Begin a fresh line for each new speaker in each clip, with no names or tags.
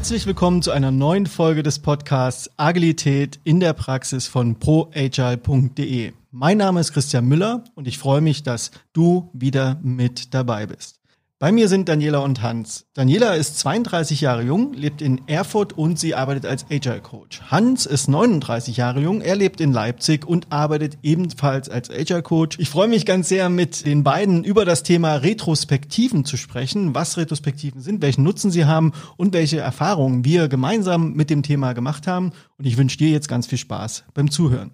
Herzlich willkommen zu einer neuen Folge des Podcasts Agilität in der Praxis von proagile.de. Mein Name ist Christian Müller und ich freue mich, dass du wieder mit dabei bist. Bei mir sind Daniela und Hans. Daniela ist 32 Jahre jung, lebt in Erfurt und sie arbeitet als Agile Coach. Hans ist 39 Jahre jung, er lebt in Leipzig und arbeitet ebenfalls als Agile Coach. Ich freue mich ganz sehr, mit den beiden über das Thema Retrospektiven zu sprechen, was Retrospektiven sind, welchen Nutzen sie haben und welche Erfahrungen wir gemeinsam mit dem Thema gemacht haben. Und ich wünsche dir jetzt ganz viel Spaß beim Zuhören.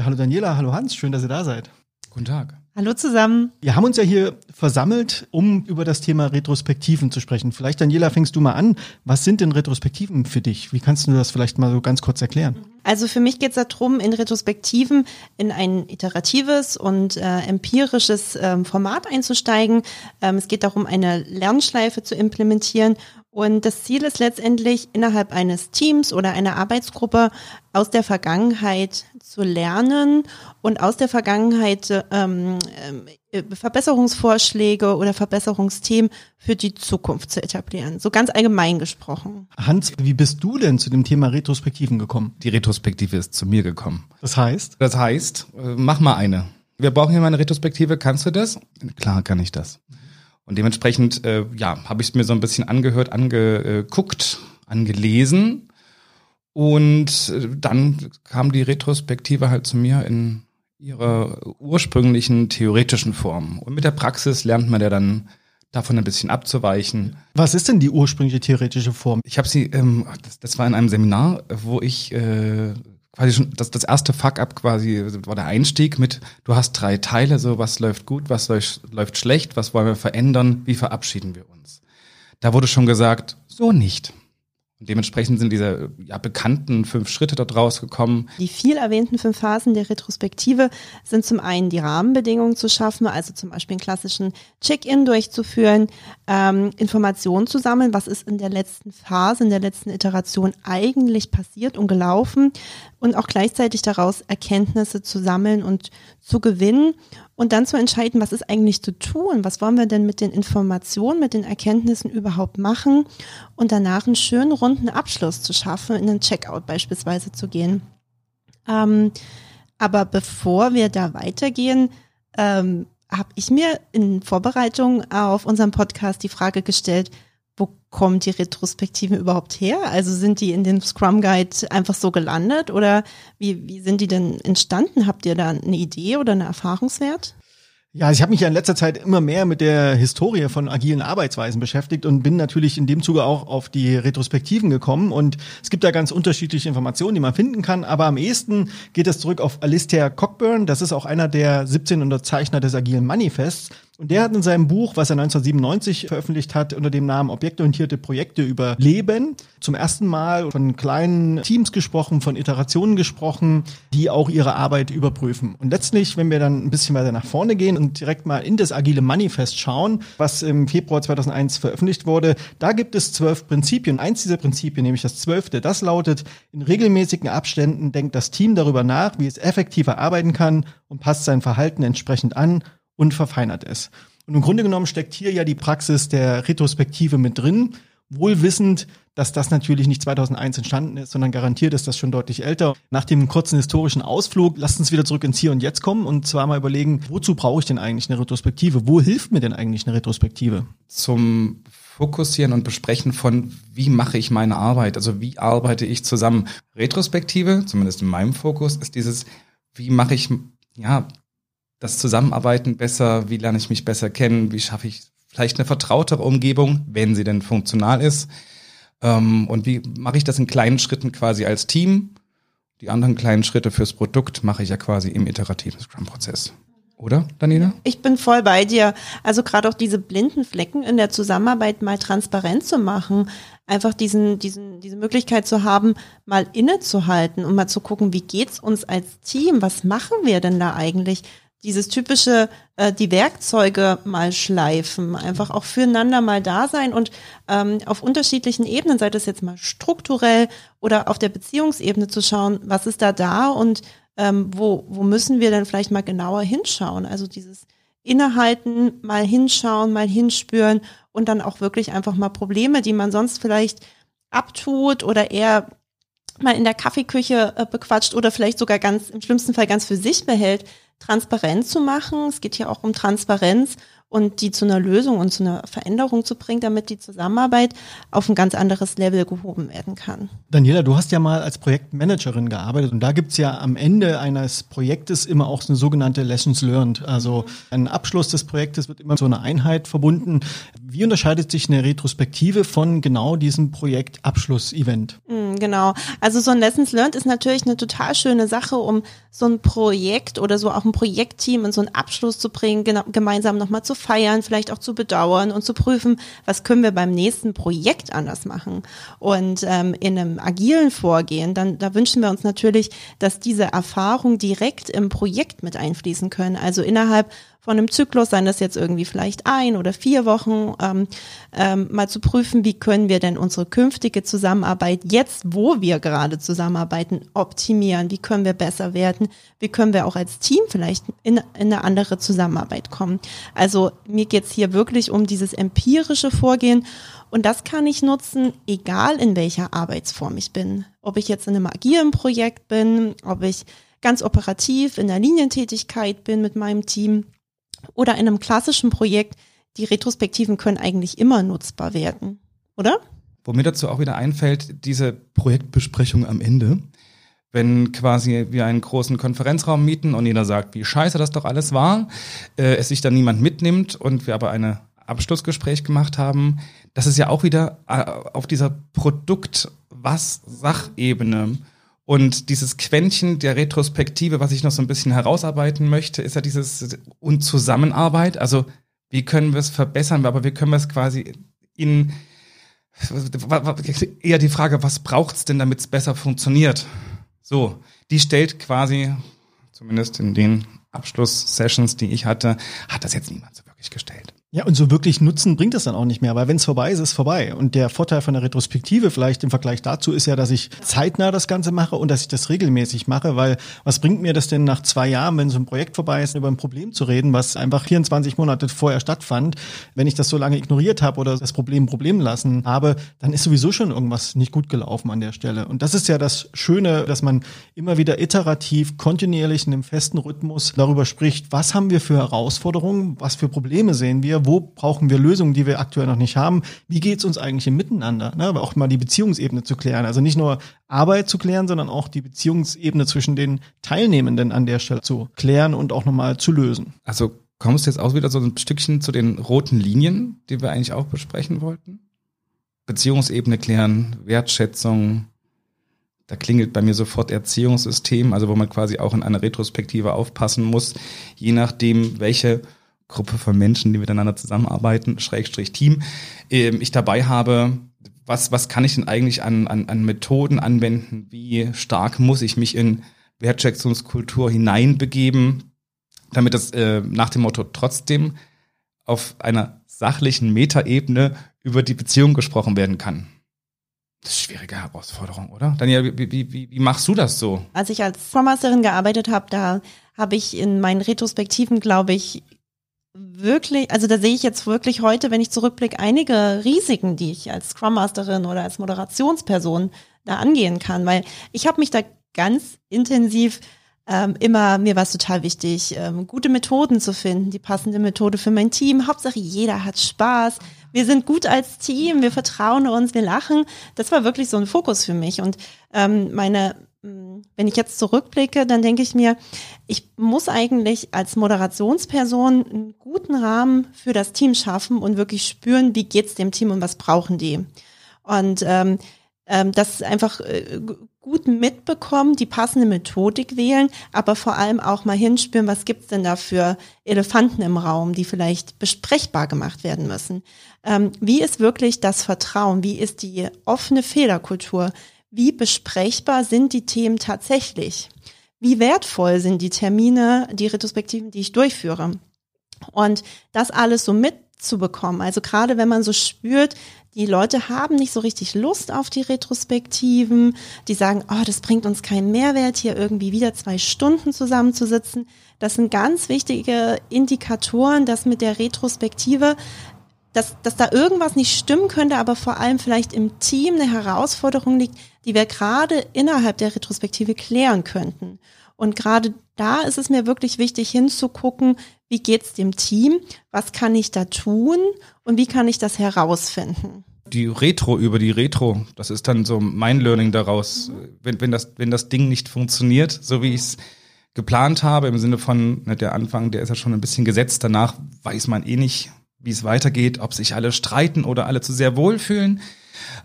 Ja, hallo Daniela, hallo Hans, schön, dass ihr da seid.
Guten Tag.
Hallo zusammen.
Wir haben uns ja hier versammelt, um über das Thema Retrospektiven zu sprechen. Vielleicht, Daniela, fängst du mal an. Was sind denn Retrospektiven für dich? Wie kannst du das vielleicht mal so ganz kurz erklären?
Also für mich geht es darum, in Retrospektiven in ein iteratives und äh, empirisches ähm, Format einzusteigen. Ähm, es geht darum, eine Lernschleife zu implementieren und das Ziel ist letztendlich, innerhalb eines Teams oder einer Arbeitsgruppe aus der Vergangenheit zu lernen und aus der Vergangenheit ähm, äh, Verbesserungsvorschläge oder Verbesserungsthemen für die Zukunft zu etablieren. So ganz allgemein gesprochen.
Hans, wie bist du denn zu dem Thema Retrospektiven gekommen?
Die Retrospektive ist zu mir gekommen.
Das heißt?
Das heißt, äh, mach mal eine. Wir brauchen hier mal eine Retrospektive. Kannst du das? Klar kann ich das. Und dementsprechend, äh, ja, habe ich es mir so ein bisschen angehört, angeguckt, angelesen. Und äh, dann kam die Retrospektive halt zu mir in ihrer ursprünglichen theoretischen Form. Und mit der Praxis lernt man ja dann davon ein bisschen abzuweichen.
Was ist denn die ursprüngliche theoretische Form?
Ich habe sie, ähm, das, das war in einem Seminar, wo ich äh, quasi schon das, das erste Fuck-up quasi war der Einstieg mit, du hast drei Teile, so was läuft gut, was läuft, läuft schlecht, was wollen wir verändern, wie verabschieden wir uns. Da wurde schon gesagt, so nicht. Und dementsprechend sind diese ja, bekannten fünf Schritte dort rausgekommen.
Die viel erwähnten fünf Phasen der Retrospektive sind zum einen die Rahmenbedingungen zu schaffen, also zum Beispiel einen klassischen Check-in durchzuführen, ähm, Informationen zu sammeln, was ist in der letzten Phase, in der letzten Iteration eigentlich passiert und gelaufen und auch gleichzeitig daraus Erkenntnisse zu sammeln und zu gewinnen und dann zu entscheiden, was ist eigentlich zu tun, was wollen wir denn mit den Informationen, mit den Erkenntnissen überhaupt machen und danach einen schönen runden Abschluss zu schaffen, in den Checkout beispielsweise zu gehen. Ähm, aber bevor wir da weitergehen, ähm, habe ich mir in Vorbereitung auf unseren Podcast die Frage gestellt, kommen die Retrospektiven überhaupt her? Also sind die in dem Scrum Guide einfach so gelandet oder wie, wie sind die denn entstanden? Habt ihr da eine Idee oder einen Erfahrungswert?
Ja, also ich habe mich ja in letzter Zeit immer mehr mit der Historie von agilen Arbeitsweisen beschäftigt und bin natürlich in dem Zuge auch auf die Retrospektiven gekommen. Und es gibt da ganz unterschiedliche Informationen, die man finden kann. Aber am ehesten geht es zurück auf Alistair Cockburn. Das ist auch einer der 17 Unterzeichner des agilen Manifests. Und der hat in seinem Buch, was er 1997 veröffentlicht hat, unter dem Namen Objektorientierte Projekte überleben, zum ersten Mal von kleinen Teams gesprochen, von Iterationen gesprochen, die auch ihre Arbeit überprüfen. Und letztlich, wenn wir dann ein bisschen weiter nach vorne gehen und direkt mal in das Agile Manifest schauen, was im Februar 2001 veröffentlicht wurde, da gibt es zwölf Prinzipien. Eins dieser Prinzipien, nämlich das zwölfte, das lautet, in regelmäßigen Abständen denkt das Team darüber nach, wie es effektiver arbeiten kann und passt sein Verhalten entsprechend an und verfeinert es. Und im Grunde genommen steckt hier ja die Praxis der Retrospektive mit drin, wohl wissend, dass das natürlich nicht 2001 entstanden ist, sondern garantiert ist das schon deutlich älter. Nach dem kurzen historischen Ausflug, lasst uns wieder zurück ins Hier und Jetzt kommen und zwar mal überlegen, wozu brauche ich denn eigentlich eine Retrospektive? Wo hilft mir denn eigentlich eine Retrospektive?
Zum Fokussieren und Besprechen von, wie mache ich meine Arbeit? Also wie arbeite ich zusammen? Retrospektive, zumindest in meinem Fokus, ist dieses, wie mache ich, ja, das Zusammenarbeiten besser, wie lerne ich mich besser kennen, wie schaffe ich vielleicht eine vertrautere Umgebung, wenn sie denn funktional ist. Ähm, und wie mache ich das in kleinen Schritten quasi als Team? Die anderen kleinen Schritte fürs Produkt mache ich ja quasi im iterativen Scrum-Prozess. Oder, Daniela?
Ich bin voll bei dir. Also gerade auch diese blinden Flecken in der Zusammenarbeit mal transparent zu machen, einfach diesen, diesen, diese Möglichkeit zu haben, mal innezuhalten und mal zu gucken, wie geht's uns als Team? Was machen wir denn da eigentlich? Dieses typische, äh, die Werkzeuge mal schleifen, einfach auch füreinander mal da sein und ähm, auf unterschiedlichen Ebenen, sei das jetzt mal strukturell oder auf der Beziehungsebene zu schauen, was ist da da und ähm, wo, wo müssen wir denn vielleicht mal genauer hinschauen? Also dieses innehalten, mal hinschauen, mal hinspüren und dann auch wirklich einfach mal Probleme, die man sonst vielleicht abtut oder eher mal in der Kaffeeküche äh, bequatscht oder vielleicht sogar ganz im schlimmsten Fall ganz für sich behält, transparent zu machen. Es geht hier auch um Transparenz und die zu einer Lösung und zu einer Veränderung zu bringen, damit die Zusammenarbeit auf ein ganz anderes Level gehoben werden kann.
Daniela, du hast ja mal als Projektmanagerin gearbeitet und da gibt's ja am Ende eines Projektes immer auch eine sogenannte Lessons Learned. Also ein Abschluss des Projektes wird immer so eine Einheit verbunden. Wie unterscheidet sich eine Retrospektive von genau diesem Projektabschluss-Event?
Mm, genau. Also so ein Lessons Learned ist natürlich eine total schöne Sache, um so ein Projekt oder so auch ein Projektteam in so einen Abschluss zu bringen, gemeinsam nochmal zu feiern, vielleicht auch zu bedauern und zu prüfen, was können wir beim nächsten Projekt anders machen. Und ähm, in einem agilen Vorgehen, dann da wünschen wir uns natürlich, dass diese Erfahrung direkt im Projekt mit einfließen können. Also innerhalb von einem Zyklus, seien das jetzt irgendwie vielleicht ein oder vier Wochen, ähm, ähm, mal zu prüfen, wie können wir denn unsere künftige Zusammenarbeit jetzt, wo wir gerade zusammenarbeiten, optimieren, wie können wir besser werden, wie können wir auch als Team vielleicht in, in eine andere Zusammenarbeit kommen. Also mir geht's hier wirklich um dieses empirische Vorgehen und das kann ich nutzen, egal in welcher Arbeitsform ich bin. Ob ich jetzt in einem agilen Projekt bin, ob ich ganz operativ in der Linientätigkeit bin mit meinem Team oder in einem klassischen Projekt, die Retrospektiven können eigentlich immer nutzbar werden, oder?
Wo mir dazu auch wieder einfällt, diese Projektbesprechung am Ende, wenn quasi wir einen großen Konferenzraum mieten und jeder sagt, wie scheiße das doch alles war, äh, es sich dann niemand mitnimmt und wir aber eine Abschlussgespräch gemacht haben, das ist ja auch wieder äh, auf dieser Produkt-Was-Sachebene und dieses Quäntchen der Retrospektive, was ich noch so ein bisschen herausarbeiten möchte, ist ja dieses und Zusammenarbeit. Also wie können wir es verbessern, aber wie können wir es quasi in eher die Frage, was braucht es denn, damit es besser funktioniert? So, die stellt quasi, zumindest in den Abschlusssessions, die ich hatte, hat das jetzt niemand so wirklich gestellt.
Ja, und so wirklich Nutzen bringt es dann auch nicht mehr, weil wenn es vorbei ist, ist es vorbei. Und der Vorteil von der Retrospektive vielleicht im Vergleich dazu ist ja, dass ich zeitnah das Ganze mache und dass ich das regelmäßig mache, weil was bringt mir das denn nach zwei Jahren, wenn so ein Projekt vorbei ist, über ein Problem zu reden, was einfach 24 Monate vorher stattfand. Wenn ich das so lange ignoriert habe oder das Problem Problem lassen habe, dann ist sowieso schon irgendwas nicht gut gelaufen an der Stelle. Und das ist ja das Schöne, dass man immer wieder iterativ, kontinuierlich in einem festen Rhythmus darüber spricht, was haben wir für Herausforderungen, was für Probleme sehen wir, wo brauchen wir Lösungen, die wir aktuell noch nicht haben, wie geht's uns eigentlich im Miteinander, ne? aber auch mal die Beziehungsebene zu klären. Also nicht nur Arbeit zu klären, sondern auch die Beziehungsebene zwischen den Teilnehmenden an der Stelle zu klären und auch nochmal zu lösen.
Also kommst du jetzt auch wieder so ein Stückchen zu den roten Linien, die wir eigentlich auch besprechen wollten? Beziehungsebene klären, Wertschätzung, da klingelt bei mir sofort Erziehungssystem, also wo man quasi auch in einer Retrospektive aufpassen muss, je nachdem, welche Gruppe von Menschen, die miteinander zusammenarbeiten, Schrägstrich Team, ähm, ich dabei habe, was, was kann ich denn eigentlich an, an, an Methoden anwenden? Wie stark muss ich mich in Wertschätzungskultur hineinbegeben, damit das äh, nach dem Motto trotzdem auf einer sachlichen Metaebene über die Beziehung gesprochen werden kann? Das ist eine schwierige Herausforderung, oder? Daniel, wie, wie, wie, machst du das so?
Als ich als Scrum Masterin gearbeitet habe, da habe ich in meinen Retrospektiven, glaube ich, wirklich, also da sehe ich jetzt wirklich heute, wenn ich zurückblicke, einige Risiken, die ich als Scrum Masterin oder als Moderationsperson da angehen kann, weil ich habe mich da ganz intensiv ähm, immer, mir war es total wichtig, ähm, gute Methoden zu finden, die passende Methode für mein Team. Hauptsache, jeder hat Spaß. Wir sind gut als Team, wir vertrauen uns, wir lachen. Das war wirklich so ein Fokus für mich. Und ähm, meine wenn ich jetzt zurückblicke, dann denke ich mir, ich muss eigentlich als Moderationsperson einen guten Rahmen für das Team schaffen und wirklich spüren, wie geht's dem Team und was brauchen die. Und ähm, ähm, das einfach äh, gut mitbekommen, die passende Methodik wählen, aber vor allem auch mal hinspüren, was gibt's denn da für Elefanten im Raum, die vielleicht besprechbar gemacht werden müssen. Ähm, wie ist wirklich das Vertrauen? Wie ist die offene Fehlerkultur? Wie besprechbar sind die Themen tatsächlich? Wie wertvoll sind die Termine, die Retrospektiven, die ich durchführe? Und das alles so mitzubekommen, also gerade wenn man so spürt, Die Leute haben nicht so richtig Lust auf die Retrospektiven. Die sagen, oh, das bringt uns keinen Mehrwert, hier irgendwie wieder zwei Stunden zusammenzusitzen. Das sind ganz wichtige Indikatoren, dass mit der Retrospektive dass, dass da irgendwas nicht stimmen könnte, aber vor allem vielleicht im Team eine Herausforderung liegt, die wir gerade innerhalb der Retrospektive klären könnten. Und gerade da ist es mir wirklich wichtig hinzugucken, wie geht's dem Team, was kann ich da tun und wie kann ich das herausfinden.
Die Retro über die Retro, das ist dann so mein Learning daraus. Wenn, wenn, das, wenn das Ding nicht funktioniert, so wie ich es geplant habe, im Sinne von, ne, der Anfang, der ist ja schon ein bisschen gesetzt, danach weiß man eh nicht, wie es weitergeht, ob sich alle streiten oder alle zu sehr wohlfühlen.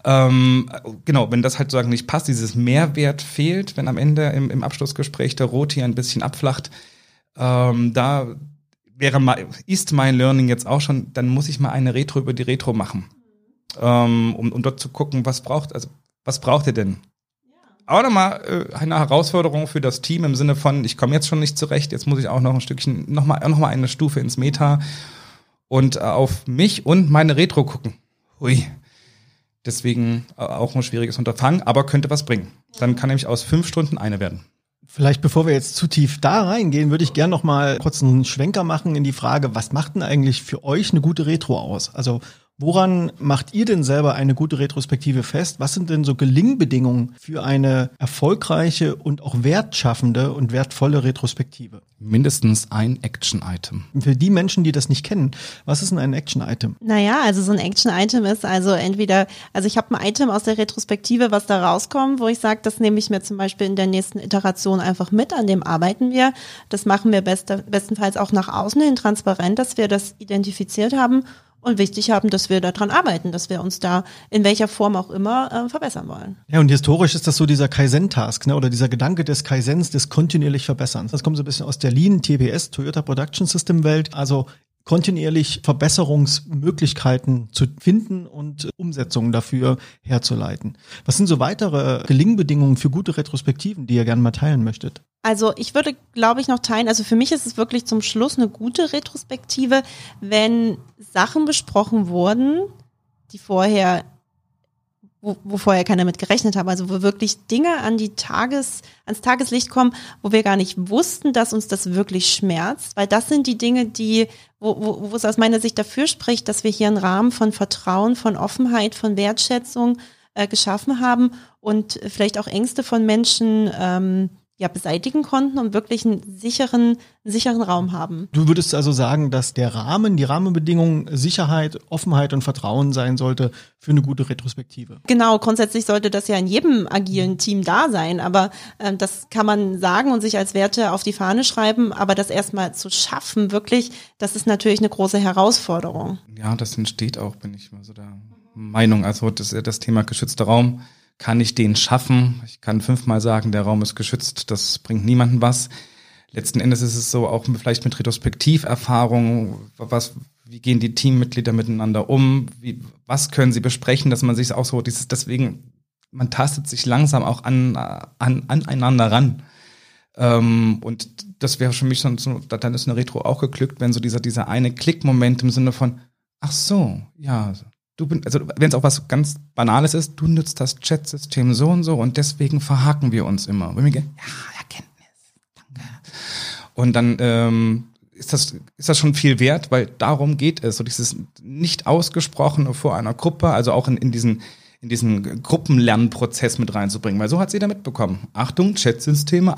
Ähm, genau, wenn das halt sozusagen nicht passt, dieses Mehrwert fehlt, wenn am Ende im, im Abschlussgespräch der Rot hier ein bisschen abflacht, ähm, da wäre mal, ist mein Learning jetzt auch schon, dann muss ich mal eine Retro über die Retro machen. Ähm, um, um dort zu gucken, was braucht, also was braucht ihr denn? auch nochmal äh, eine Herausforderung für das Team im Sinne von, ich komme jetzt schon nicht zurecht, jetzt muss ich auch noch ein Stückchen, nochmal noch mal eine Stufe ins Meta und äh, auf mich und meine Retro gucken. Hui. Deswegen äh, auch ein schwieriges Unterfangen, aber könnte was bringen. Dann kann nämlich aus fünf Stunden eine werden.
Vielleicht bevor wir jetzt zu tief da reingehen, würde ich gerne noch mal kurz einen Schwenker machen in die Frage, was macht denn eigentlich für euch eine gute Retro aus? Also Woran macht ihr denn selber eine gute Retrospektive fest? Was sind denn so Gelingbedingungen für eine erfolgreiche und auch wertschaffende und wertvolle Retrospektive?
Mindestens ein Action-Item.
Für die Menschen, die das nicht kennen, was ist denn ein Action-Item?
Naja, also so ein Action-Item ist also entweder, also ich habe ein Item aus der Retrospektive, was da rauskommt, wo ich sage, das nehme ich mir zum Beispiel in der nächsten Iteration einfach mit, an dem arbeiten wir. Das machen wir bester, bestenfalls auch nach außen hin transparent, dass wir das identifiziert haben und wichtig haben, dass wir daran arbeiten, dass wir uns da in welcher Form auch immer äh, verbessern wollen.
Ja, und historisch ist das so dieser Kaizen-Task, ne, oder dieser Gedanke des Kaizens, des kontinuierlich Verbesserns. Das kommt so ein bisschen aus der Lean TPS, Toyota Production System Welt. Also kontinuierlich Verbesserungsmöglichkeiten zu finden und Umsetzungen dafür herzuleiten. Was sind so weitere Gelingbedingungen für gute Retrospektiven, die ihr gerne mal teilen möchtet?
Also ich würde, glaube ich, noch teilen, also für mich ist es wirklich zum Schluss eine gute Retrospektive, wenn Sachen besprochen wurden, die vorher wo, wo vorher keiner mit gerechnet hat. Also wo wirklich Dinge an die Tages, ans Tageslicht kommen, wo wir gar nicht wussten, dass uns das wirklich schmerzt. Weil das sind die Dinge, die, wo, wo, wo es aus meiner Sicht dafür spricht, dass wir hier einen Rahmen von Vertrauen, von Offenheit, von Wertschätzung äh, geschaffen haben und vielleicht auch Ängste von Menschen ähm, ja, beseitigen konnten und wirklich einen sicheren, einen sicheren Raum haben.
Du würdest also sagen, dass der Rahmen, die Rahmenbedingungen Sicherheit, Offenheit und Vertrauen sein sollte für eine gute Retrospektive.
Genau, grundsätzlich sollte das ja in jedem agilen Team da sein, aber äh, das kann man sagen und sich als Werte auf die Fahne schreiben, aber das erstmal zu schaffen, wirklich, das ist natürlich eine große Herausforderung.
Ja, das entsteht auch, bin ich mal so der Meinung. Also das, das Thema geschützter Raum kann ich den schaffen? Ich kann fünfmal sagen, der Raum ist geschützt, das bringt niemandem was. Letzten Endes ist es so, auch vielleicht mit Retrospektiverfahrung, was, wie gehen die Teammitglieder miteinander um? Wie, was können sie besprechen, dass man sich auch so, dieses, deswegen, man tastet sich langsam auch an, an, aneinander ran. Ähm, und das wäre für mich schon so, dann ist eine Retro auch geglückt, wenn so dieser, dieser eine Klickmoment im Sinne von, ach so, ja, du also wenn es auch was ganz Banales ist, du nutzt das Chatsystem so und so und deswegen verhaken wir uns immer. Und wir gehen, ja, Erkenntnis, danke. Und dann ähm, ist das, ist das schon viel wert, weil darum geht es. So dieses nicht ausgesprochene vor einer Gruppe, also auch in, in diesen in diesen Gruppenlernprozess mit reinzubringen, weil so hat sie da mitbekommen. Achtung, Chatsysteme,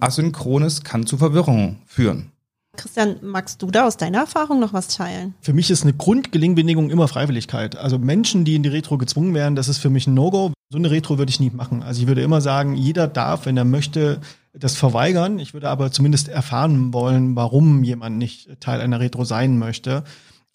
asynchrones kann zu Verwirrung führen.
Christian, magst du da aus deiner Erfahrung noch was teilen?
Für mich ist eine Grundgelingbedingung immer Freiwilligkeit. Also Menschen, die in die Retro gezwungen werden, das ist für mich ein No-Go. So eine Retro würde ich nie machen. Also ich würde immer sagen, jeder darf, wenn er möchte, das verweigern. Ich würde aber zumindest erfahren wollen, warum jemand nicht Teil einer Retro sein möchte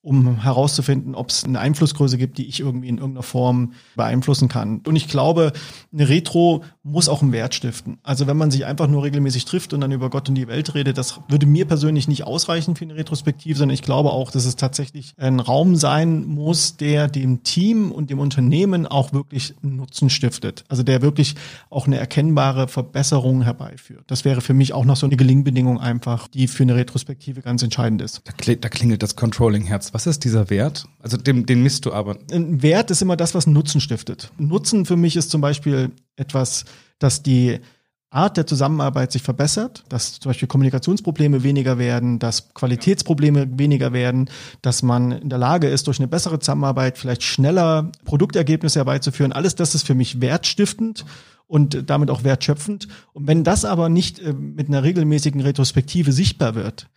um herauszufinden, ob es eine Einflussgröße gibt, die ich irgendwie in irgendeiner Form beeinflussen kann. Und ich glaube, eine Retro muss auch einen Wert stiften. Also wenn man sich einfach nur regelmäßig trifft und dann über Gott und die Welt redet, das würde mir persönlich nicht ausreichen für eine Retrospektive, sondern ich glaube auch, dass es tatsächlich ein Raum sein muss, der dem Team und dem Unternehmen auch wirklich Nutzen stiftet. Also der wirklich auch eine erkennbare Verbesserung herbeiführt. Das wäre für mich auch noch so eine Gelingbedingung einfach, die für eine Retrospektive ganz entscheidend ist.
Da, klingelt das Controlling-Herz Was ist dieser Wert? Also den, den misst du aber.
Ein Wert ist immer das, was Nutzen stiftet. Nutzen für mich ist zum Beispiel etwas, dass die Art der Zusammenarbeit sich verbessert, dass zum Beispiel Kommunikationsprobleme weniger werden, dass Qualitätsprobleme weniger werden, dass man in der Lage ist, durch eine bessere Zusammenarbeit vielleicht schneller Produktergebnisse herbeizuführen. Alles das ist für mich wertstiftend und damit auch wertschöpfend. Und wenn das aber nicht äh, mit einer regelmäßigen Retrospektive sichtbar wird,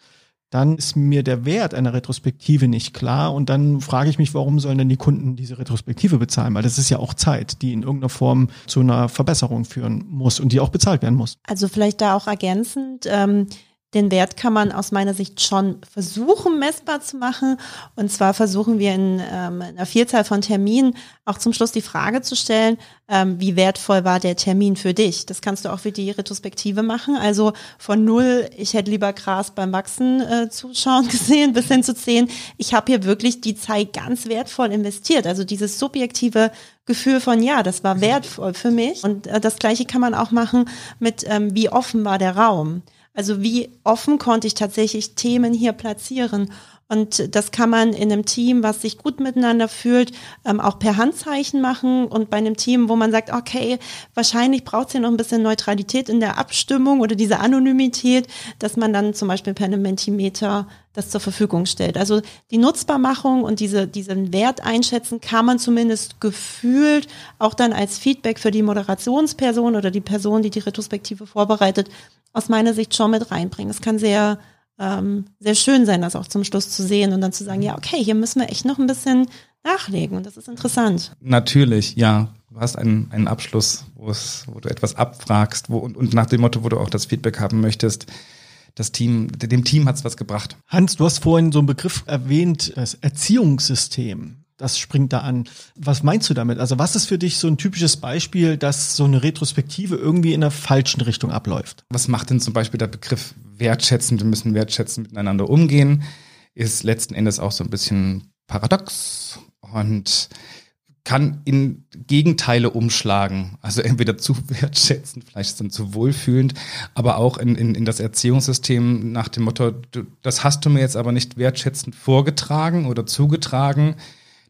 dann ist mir der Wert einer Retrospektive nicht klar und dann frage ich mich, warum sollen denn die Kunden diese Retrospektive bezahlen? Weil das ist ja auch Zeit, die in irgendeiner Form zu einer Verbesserung führen muss und die auch bezahlt werden muss.
Also vielleicht da auch ergänzend, ähm, den Wert kann man aus meiner Sicht schon versuchen messbar zu machen. Und zwar versuchen wir in, ähm, in einer Vielzahl von Terminen auch zum Schluss die Frage zu stellen, ähm, wie wertvoll war der Termin für dich? Das kannst du auch für die Retrospektive machen. Also von null, ich hätte lieber Gras beim Wachsen äh, zuschauen gesehen, bis hin zu zehn, ich habe hier wirklich die Zeit ganz wertvoll investiert. Also dieses subjektive Gefühl von, ja, das war wertvoll für mich. Und äh, das gleiche kann man auch machen mit, ähm, wie offen war der Raum. Also wie offen konnte ich tatsächlich Themen hier platzieren? Und das kann man in einem Team, was sich gut miteinander fühlt, ähm, auch per Handzeichen machen. Und bei einem Team, wo man sagt, okay, wahrscheinlich braucht es ja noch ein bisschen Neutralität in der Abstimmung oder diese Anonymität, dass man dann zum Beispiel per einem Mentimeter das zur Verfügung stellt. Also die Nutzbarmachung und diese, diesen Wert einschätzen kann man zumindest gefühlt auch dann als Feedback für die Moderationsperson oder die Person, die die Retrospektive vorbereitet, aus meiner Sicht schon mit reinbringen. Es kann sehr, ähm, sehr schön sein, das auch zum Schluss zu sehen und dann zu sagen, ja, okay, hier müssen wir echt noch ein bisschen nachlegen und das ist interessant.
Natürlich, ja. Du hast einen, einen Abschluss, wo, du etwas abfragst wo, und, und nach dem Motto, wo du auch das Feedback haben möchtest. Das Team, dem Team hat es was gebracht.
Hans, du hast vorhin so einen Begriff erwähnt, das Erziehungssystem das springt da an. Was meinst du damit? Also was ist für dich so ein typisches Beispiel, dass so eine Retrospektive irgendwie in der falschen Richtung abläuft?
Was macht denn zum Beispiel der Begriff wertschätzen? Wir müssen wertschätzen miteinander umgehen. Ist letzten Endes auch so ein bisschen paradox und kann in Gegenteile umschlagen. Also entweder zu wertschätzend, vielleicht dann zu wohlfühlend, aber auch in, in, in das Erziehungssystem nach dem Motto, du, das hast du mir jetzt aber nicht wertschätzend vorgetragen oder zugetragen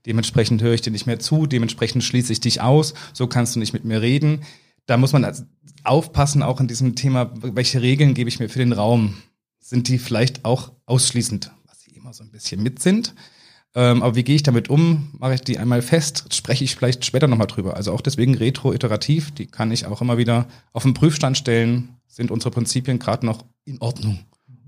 Dementsprechend höre ich dir nicht mehr zu, dementsprechend schließe ich dich aus, so kannst du nicht mit mir reden. Da muss man also aufpassen, auch in diesem Thema, welche Regeln gebe ich mir für den Raum? Sind die vielleicht auch ausschließend, was sie immer so ein bisschen mit sind? Ähm, aber wie gehe ich damit um? Mache ich die einmal fest? Spreche ich vielleicht später nochmal drüber? Also auch deswegen retro-iterativ, die kann ich auch immer wieder auf den Prüfstand stellen. Sind unsere Prinzipien gerade noch in Ordnung?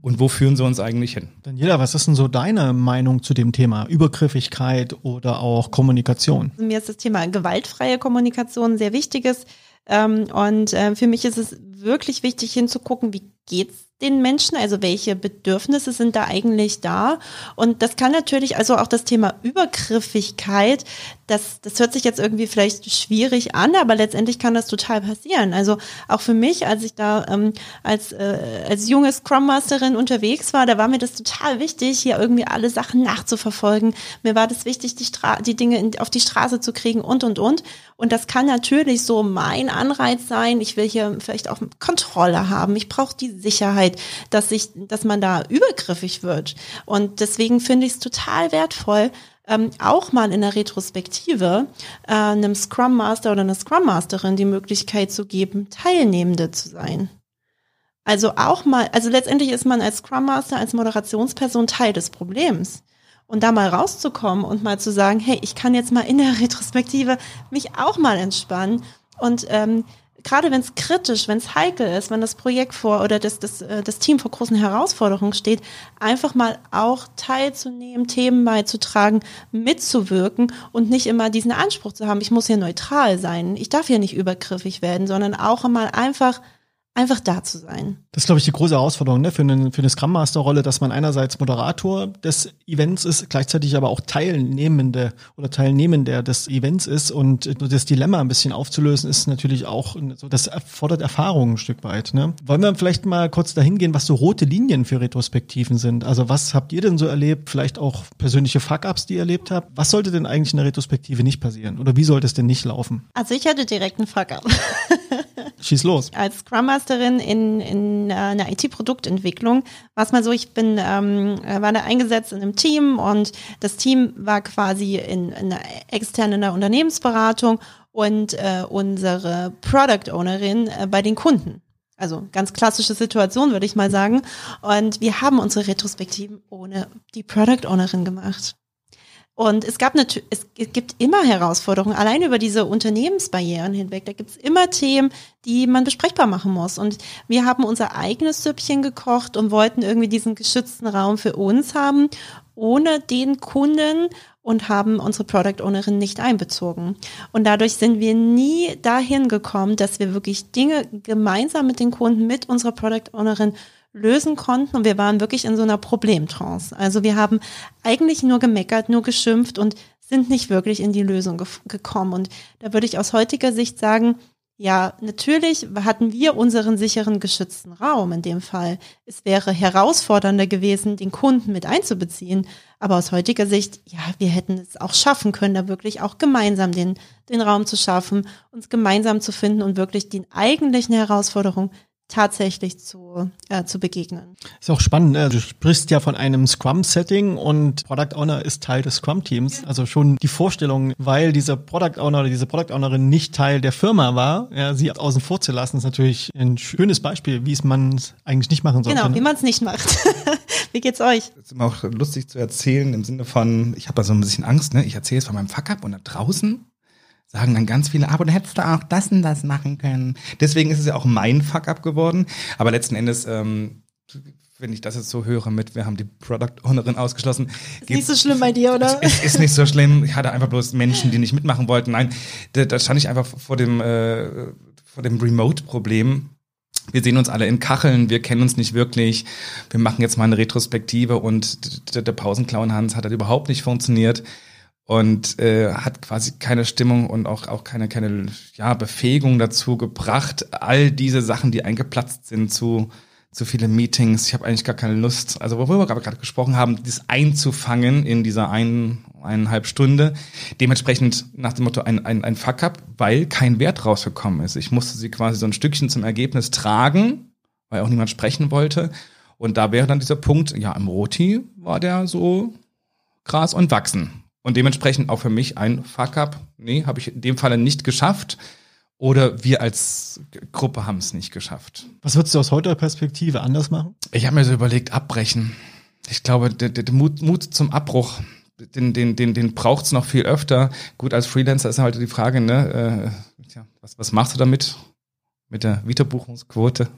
Und wo führen sie uns eigentlich hin?
Daniela, was ist denn so deine Meinung zu dem Thema Übergriffigkeit oder auch Kommunikation?
Mir ist das Thema gewaltfreie Kommunikation sehr wichtiges. Ähm, und äh, für mich ist es wirklich wichtig hinzugucken, wie geht's den Menschen? Also welche Bedürfnisse sind da eigentlich da? Und das kann natürlich, also auch das Thema Übergriffigkeit, das, das hört sich jetzt irgendwie vielleicht schwierig an, aber letztendlich kann das total passieren. Also auch für mich, als ich da ähm, als, äh, als junge Scrum Masterin unterwegs war, da war mir das total wichtig, hier irgendwie alle Sachen nachzuverfolgen. Mir war das wichtig, die, Stra die Dinge in, auf die Straße zu kriegen und, und, und. Und das kann natürlich so mein Anreiz sein. Ich will hier vielleicht auch Kontrolle haben. Ich brauche die Sicherheit, dass sich, dass man da übergriffig wird. Und deswegen finde ich es total wertvoll, ähm, auch mal in der Retrospektive äh, einem Scrum Master oder einer Scrum Masterin die Möglichkeit zu geben, Teilnehmende zu sein. Also auch mal, also letztendlich ist man als Scrum Master, als Moderationsperson Teil des Problems. Und da mal rauszukommen und mal zu sagen, hey, ich kann jetzt mal in der Retrospektive mich auch mal entspannen und ähm, gerade wenn es kritisch, wenn es heikel ist, wenn das Projekt vor oder das, das, äh, das Team vor großen Herausforderungen steht, einfach mal auch teilzunehmen, Themen beizutragen, mitzuwirken und nicht immer diesen Anspruch zu haben, ich muss hier neutral sein, ich darf hier nicht übergriffig werden, sondern auch mal einfach einfach da zu sein.
Das ist, glaube ich, die große Herausforderung ne? für eine, für eine Scrum Master Rolle, dass man einerseits Moderator des Events ist, gleichzeitig aber auch Teilnehmende oder Teilnehmender des Events ist und das Dilemma ein bisschen aufzulösen ist natürlich auch, das erfordert Erfahrung ein Stück weit. Ne? Wollen wir vielleicht mal kurz dahin gehen, was so rote Linien für Retrospektiven sind? Also was habt ihr denn so erlebt? Vielleicht auch persönliche Fuck-Ups, die ihr erlebt habt? Was sollte denn eigentlich in der Retrospektive nicht passieren? Oder wie sollte es denn nicht laufen?
Also ich hatte direkt einen Fuck-Up.
Schieß los.
Als Scrum Masterin in, in äh, einer IT-Produktentwicklung war es mal so, ich bin ähm, war da eingesetzt in einem Team und das Team war quasi in, in einer externen Unternehmensberatung und äh, unsere Product Ownerin äh, bei den Kunden. Also ganz klassische Situation, würde ich mal sagen. Und wir haben unsere Retrospektiven ohne die Product Ownerin gemacht. Und es gab natürlich, es gibt immer Herausforderungen, allein über diese Unternehmensbarrieren hinweg. Da gibt es immer Themen, die man besprechbar machen muss. Und wir haben unser eigenes Süppchen gekocht und wollten irgendwie diesen geschützten Raum für uns haben, ohne den Kunden und haben unsere Product Ownerin nicht einbezogen. Und dadurch sind wir nie dahin gekommen, dass wir wirklich Dinge gemeinsam mit den Kunden, mit unserer Product Ownerin lösen konnten und wir waren wirklich in so einer Problemtrance. Also wir haben eigentlich nur gemeckert, nur geschimpft und sind nicht wirklich in die Lösung ge gekommen. Und da würde ich aus heutiger Sicht sagen, ja, natürlich hatten wir unseren sicheren geschützten Raum in dem Fall. Es wäre herausfordernder gewesen, den Kunden mit einzubeziehen. Aber aus heutiger Sicht, ja, wir hätten es auch schaffen können, da wirklich auch gemeinsam den, den Raum zu schaffen, uns gemeinsam zu finden und wirklich die eigentlichen Herausforderungen tatsächlich zu, äh, zu begegnen.
Ist auch spannend, ne? du sprichst ja von einem Scrum-Setting und Product Owner ist Teil des Scrum-Teams. Also schon die Vorstellung, weil dieser Product Owner oder diese Product Ownerin nicht Teil der Firma war, ja, sie außen vor zu lassen, ist natürlich ein schönes Beispiel, wie es man eigentlich nicht machen sollte.
Genau,
ne?
wie man es nicht macht. wie geht's euch?
Das ist immer auch lustig zu erzählen im Sinne von, ich habe da so ein bisschen Angst, ne? Ich erzähle es von meinem Fuck-up und da draußen sagen dann ganz viele, aber du hättest du auch das und das machen können. Deswegen ist es ja auch mein Fuck-up geworden. Aber letzten Endes, ähm, wenn ich das jetzt so höre mit, wir haben die Product Ownerin ausgeschlossen.
Ist nicht so schlimm bei dir, oder?
Ist, ist nicht so schlimm. Ich hatte einfach bloß Menschen, die nicht mitmachen wollten. Nein, da, da stand ich einfach vor dem, äh, vor dem Remote-Problem. Wir sehen uns alle in Kacheln, wir kennen uns nicht wirklich. Wir machen jetzt mal eine Retrospektive und der, der Pausenclown Hans hat halt überhaupt nicht funktioniert und äh, hat quasi keine Stimmung und auch auch keine keine ja Befähigung dazu gebracht, all diese Sachen, die eingeplatzt sind, zu zu viele Meetings. Ich habe eigentlich gar keine Lust. Also worüber wir gerade gesprochen haben, das einzufangen in dieser ein, eineinhalb Stunde. Dementsprechend nach dem Motto ein, ein, ein Fuck-up, weil kein Wert rausgekommen ist. Ich musste sie quasi so ein Stückchen zum Ergebnis tragen, weil auch niemand sprechen wollte. Und da wäre dann dieser Punkt, ja, im Roti war der so Gras und Wachsen. Und dementsprechend auch für mich ein Fuck-up. Nee, habe ich in dem Falle nicht geschafft. Oder wir als Gruppe haben es nicht geschafft.
Was würdest du aus heutiger Perspektive anders machen?
Ich habe mir so überlegt, abbrechen. Ich glaube, der, der Mut, Mut zum Abbruch, den, den, den, den braucht es noch viel öfter. Gut, als Freelancer ist halt die Frage, ne, äh, tja, was, was machst du damit? Mit der Vita-Buchungsquote?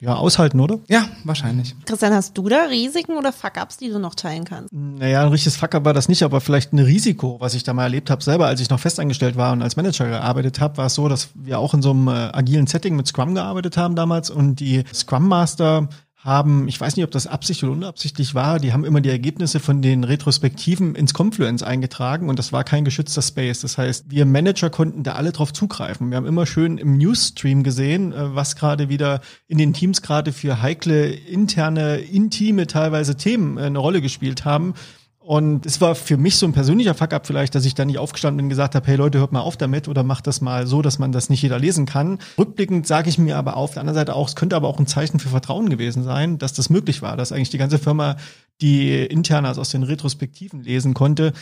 Ja, aushalten, oder?
Ja, wahrscheinlich.
Christian, hast du da Risiken oder Fuck-Ups, die du noch teilen kannst?
Naja, ein richtiges Fuck-up war das nicht, aber vielleicht ein Risiko, was ich da mal erlebt habe, selber, als ich noch festangestellt war und als Manager gearbeitet habe, war es so, dass wir auch in so einem äh, agilen Setting mit Scrum gearbeitet haben damals und die Scrum Master haben, ich weiß nicht, ob das Absicht oder unabsichtlich war, die haben immer die Ergebnisse von den Retrospektiven ins Confluence eingetragen und das war kein geschützter Space. Das heißt, wir Manager konnten da alle drauf zugreifen. Wir haben immer schön im Newsstream gesehen, äh, was gerade wieder in den Teams gerade für heikle, interne, intime teilweise Themen äh, eine Rolle gespielt haben. Und es war für mich so ein persönlicher Fuck-up vielleicht, dass ich da nicht aufgestanden bin und gesagt habe, hey Leute, hört mal auf damit oder macht das mal so, dass man das nicht jeder lesen kann. Rückblickend sage ich mir aber auf der anderen Seite auch, es könnte aber auch ein Zeichen für Vertrauen gewesen sein, dass das möglich war, dass eigentlich die ganze Firma die Internas aus den Retrospektiven lesen konnte.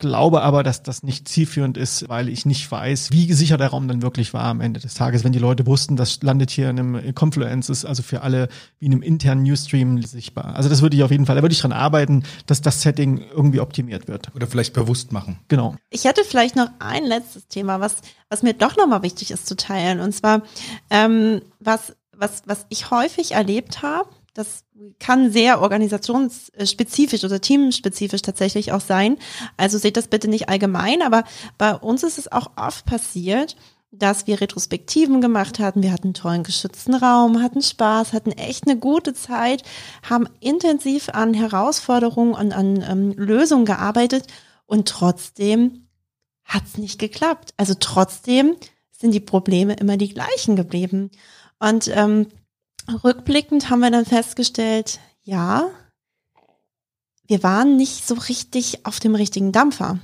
Ich glaube aber, dass das nicht zielführend ist, weil ich nicht weiß, wie sicher der Raum dann wirklich war am Ende des Tages, wenn die Leute wussten, das landet hier in einem Confluence, ist also für alle wie in einem internen Newsstream sichtbar. Also das würde ich auf jeden Fall, da würde ich dran arbeiten, dass das Setting irgendwie optimiert wird.
Oder vielleicht bewusst machen.
Genau.
Ich hätte vielleicht noch ein letztes Thema, was, was mir doch nochmal wichtig ist zu teilen. Und zwar, ähm, was, was, was ich häufig erlebt habe, das kann sehr organisationsspezifisch oder teamspezifisch tatsächlich auch sein. Also seht das bitte nicht allgemein, aber bei uns ist es auch oft passiert, dass wir Retrospektiven gemacht hatten. Wir hatten einen tollen geschützten Raum, hatten Spaß, hatten echt eine gute Zeit, haben intensiv an Herausforderungen und an ähm, Lösungen gearbeitet und trotzdem hat es nicht geklappt. Also trotzdem sind die Probleme immer die gleichen geblieben. Und ähm, rückblickend haben wir dann festgestellt, ja, wir waren nicht so richtig auf dem richtigen Dampfer.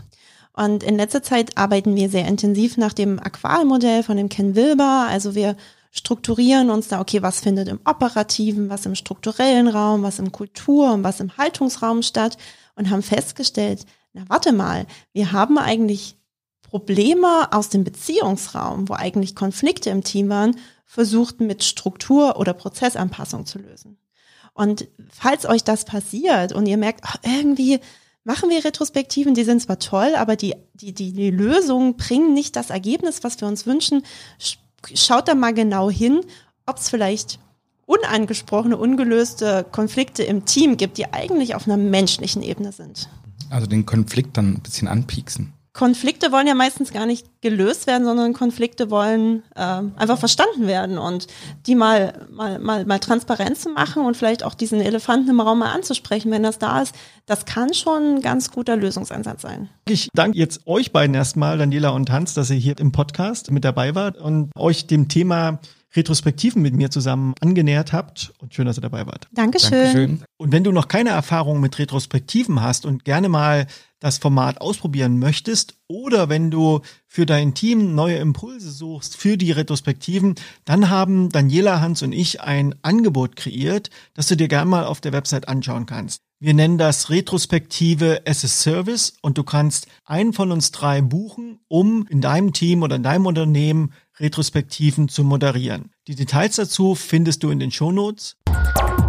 Und in letzter Zeit arbeiten wir sehr intensiv nach dem Aqualmodell von dem Ken Wilber. Also wir strukturieren uns da, okay, was findet im operativen, was im strukturellen Raum, was im Kultur- und was im Haltungsraum statt und haben festgestellt, na warte mal, wir haben eigentlich Probleme aus dem Beziehungsraum, wo eigentlich Konflikte im Team waren, versucht mit Struktur- oder Prozessanpassung zu lösen. Und falls euch das passiert und ihr merkt, ach, irgendwie machen wir Retrospektiven, die sind zwar toll, aber die, die, die, die Lösungen bringen nicht das Ergebnis, was wir uns wünschen, schaut da mal genau hin, ob es vielleicht unangesprochene, ungelöste Konflikte im Team gibt, die eigentlich auf einer menschlichen Ebene sind.
Also den Konflikt dann ein bisschen anpieksen.
Konflikte wollen ja meistens gar nicht gelöst werden, sondern Konflikte wollen äh, einfach verstanden werden und die mal, mal, mal, mal transparent zu machen und vielleicht auch diesen Elefanten im Raum mal anzusprechen, wenn das da ist, das kann schon ein ganz guter Lösungsansatz sein.
Ich danke jetzt euch beiden erstmal, Daniela und Hans, dass ihr hier im Podcast mit dabei wart und euch dem Thema Retrospektiven mit mir zusammen angenähert habt und schön, dass ihr dabei wart.
Dankeschön. Dankeschön.
Und wenn du noch keine Erfahrung mit Retrospektiven hast und gerne mal das Format ausprobieren möchtest oder wenn du für dein Team neue Impulse suchst für die Retrospektiven, dann haben Daniela, Hans und ich ein Angebot kreiert, das du dir gerne mal auf der Website anschauen kannst. Wir nennen das Retrospektive as a Service und du kannst einen von uns drei buchen, um in deinem Team oder in deinem Unternehmen Retrospektiven zu moderieren. Die Details dazu findest du in den Shownotes. Notes.